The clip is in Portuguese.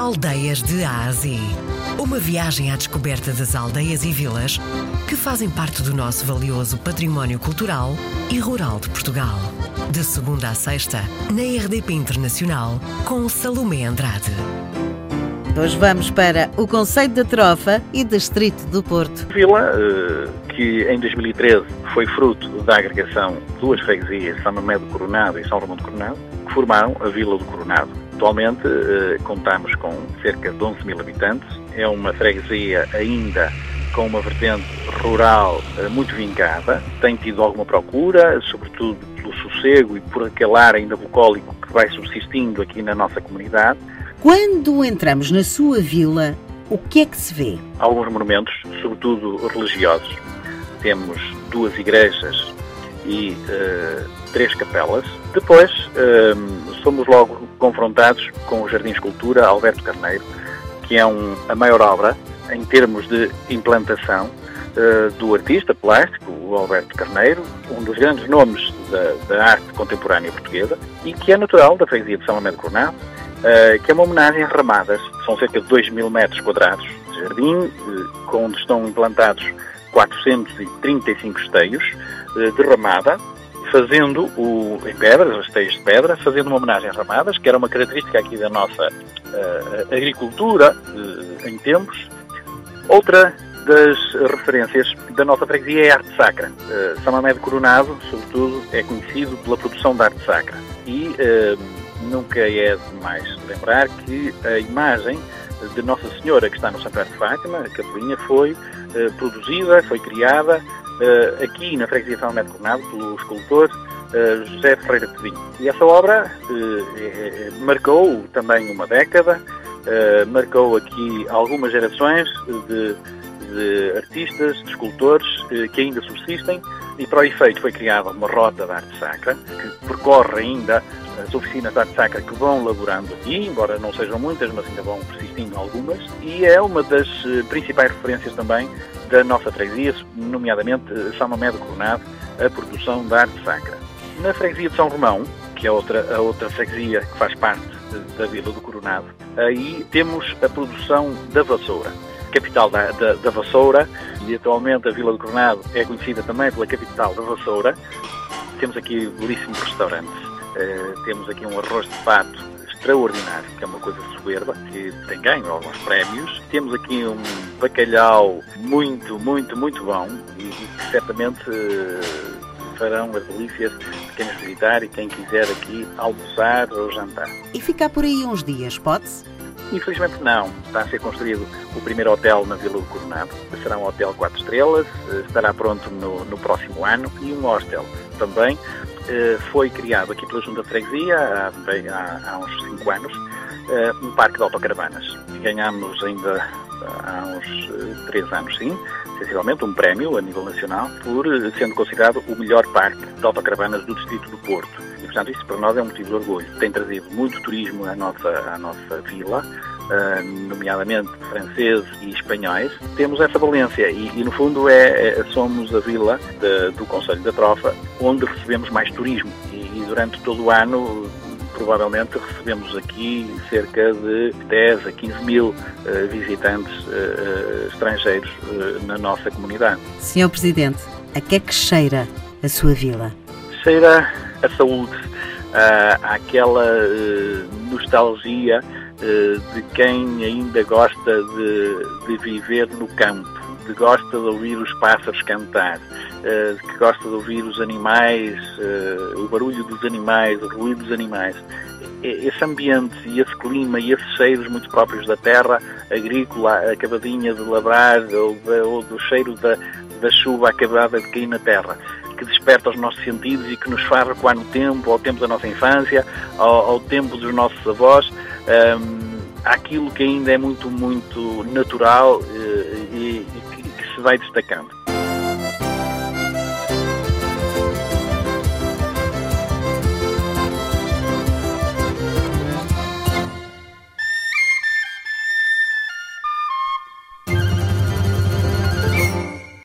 Aldeias de Ásia. Uma viagem à descoberta das aldeias e vilas que fazem parte do nosso valioso património cultural e rural de Portugal. De segunda a sexta, na RDP Internacional, com Salomé Andrade. Hoje vamos para o Conceito da Trofa e Distrito do Porto. Vila, eh, que em 2013 foi fruto da agregação de duas freguesias, São Mamé do Coronado e São Romão do Coronado, que formaram a Vila do Coronado. Atualmente eh, contamos com cerca de 11 mil habitantes. É uma freguesia ainda com uma vertente rural eh, muito vincada. Tem tido alguma procura, sobretudo pelo sossego e por aquele ar ainda bucólico que vai subsistindo aqui na nossa comunidade. Quando entramos na sua vila, o que é que se vê? Alguns monumentos, sobretudo religiosos. Temos duas igrejas e uh, três capelas. Depois uh, somos logo confrontados com o Jardim Escultura Alberto Carneiro, que é um, a maior obra em termos de implantação uh, do artista plástico, o Alberto Carneiro, um dos grandes nomes da, da arte contemporânea portuguesa e que é natural da freguesia de São Lamento Coronado, que é uma homenagem a ramadas. São cerca de 2 mil metros quadrados de jardim, onde estão implantados 435 esteios de ramada, fazendo o, em pedras, rasteiros de pedra, fazendo uma homenagem às ramadas, que era uma característica aqui da nossa uh, agricultura uh, em tempos. Outra das referências da nossa freguesia é a arte sacra. Uh, São de Coronado, sobretudo, é conhecido pela produção da arte sacra. E nunca é demais lembrar que a imagem de Nossa Senhora que está no Santuário de Fátima, a Capelinha, foi produzida, foi criada uh, aqui na freguesia São Médio Coronado, pelo escultor uh, José Ferreira Pedinho. E essa obra uh, marcou também uma década, marcou aqui algumas gerações de, de artistas, de escultores que ainda subsistem e para o efeito foi criada uma rota de arte sacra que percorre ainda as oficinas de arte sacra que vão laborando aqui, embora não sejam muitas, mas ainda vão persistindo algumas, e é uma das principais referências também da nossa freguesia, nomeadamente São Mamé do Coronado, a produção da arte sacra. Na freguesia de São Romão, que é outra, a outra freguesia que faz parte da Vila do Coronado, aí temos a produção da vassoura. Capital da, da, da vassoura, e atualmente a Vila do Coronado é conhecida também pela capital da vassoura. Temos aqui belíssimos restaurantes. Uh, temos aqui um arroz de pato extraordinário, que é uma coisa soberba, que tem ganho alguns prémios. Temos aqui um bacalhau muito, muito, muito bom e, e que certamente eh, farão as delícias de quem nos visitar e quem quiser aqui almoçar ou jantar. E ficar por aí uns dias, pode-se? Infelizmente não. Está a ser construído o primeiro hotel na Vila do Coronado. Será um hotel 4 estrelas, eh, estará pronto no, no próximo ano e um hostel também eh, foi criado aqui pela Junta de Freguesia há, há, há uns 5 anos eh, um parque de autocaravanas. Ganhámos ainda há uns 3 eh, anos, sim, sensivelmente, um prémio a nível nacional por sendo considerado o melhor parque de autocaravanas do Distrito do Porto. E, portanto, isso para nós é um motivo de orgulho. Tem trazido muito turismo à nossa, à nossa vila, Uh, nomeadamente franceses e espanhóis, temos essa valência e, e no fundo é, é, somos a vila de, do Conselho da Trofa onde recebemos mais turismo e, e, durante todo o ano provavelmente recebemos aqui cerca de 10 a 15 mil uh, visitantes uh, estrangeiros na nossa comunidade. Senhor Presidente, a que é que cheira a sua vila? Cheira a saúde, àquela nostalgia eh, de quem ainda gosta de, de viver no campo, de gosta de ouvir os pássaros cantar, eh, que gosta de ouvir os animais, eh, o barulho dos animais, o ruído dos animais. Esse ambiente e esse clima e esses cheiros muito próprios da terra agrícola acabadinha de labrar ou, ou do cheiro da, da chuva acabada de cair na terra que desperta os nossos sentidos e que nos faz recuar no tempo, ao tempo da nossa infância, ao, ao tempo dos nossos avós um, que ainda é muito, muito natural uh, e, e, que, que, se vai destacando.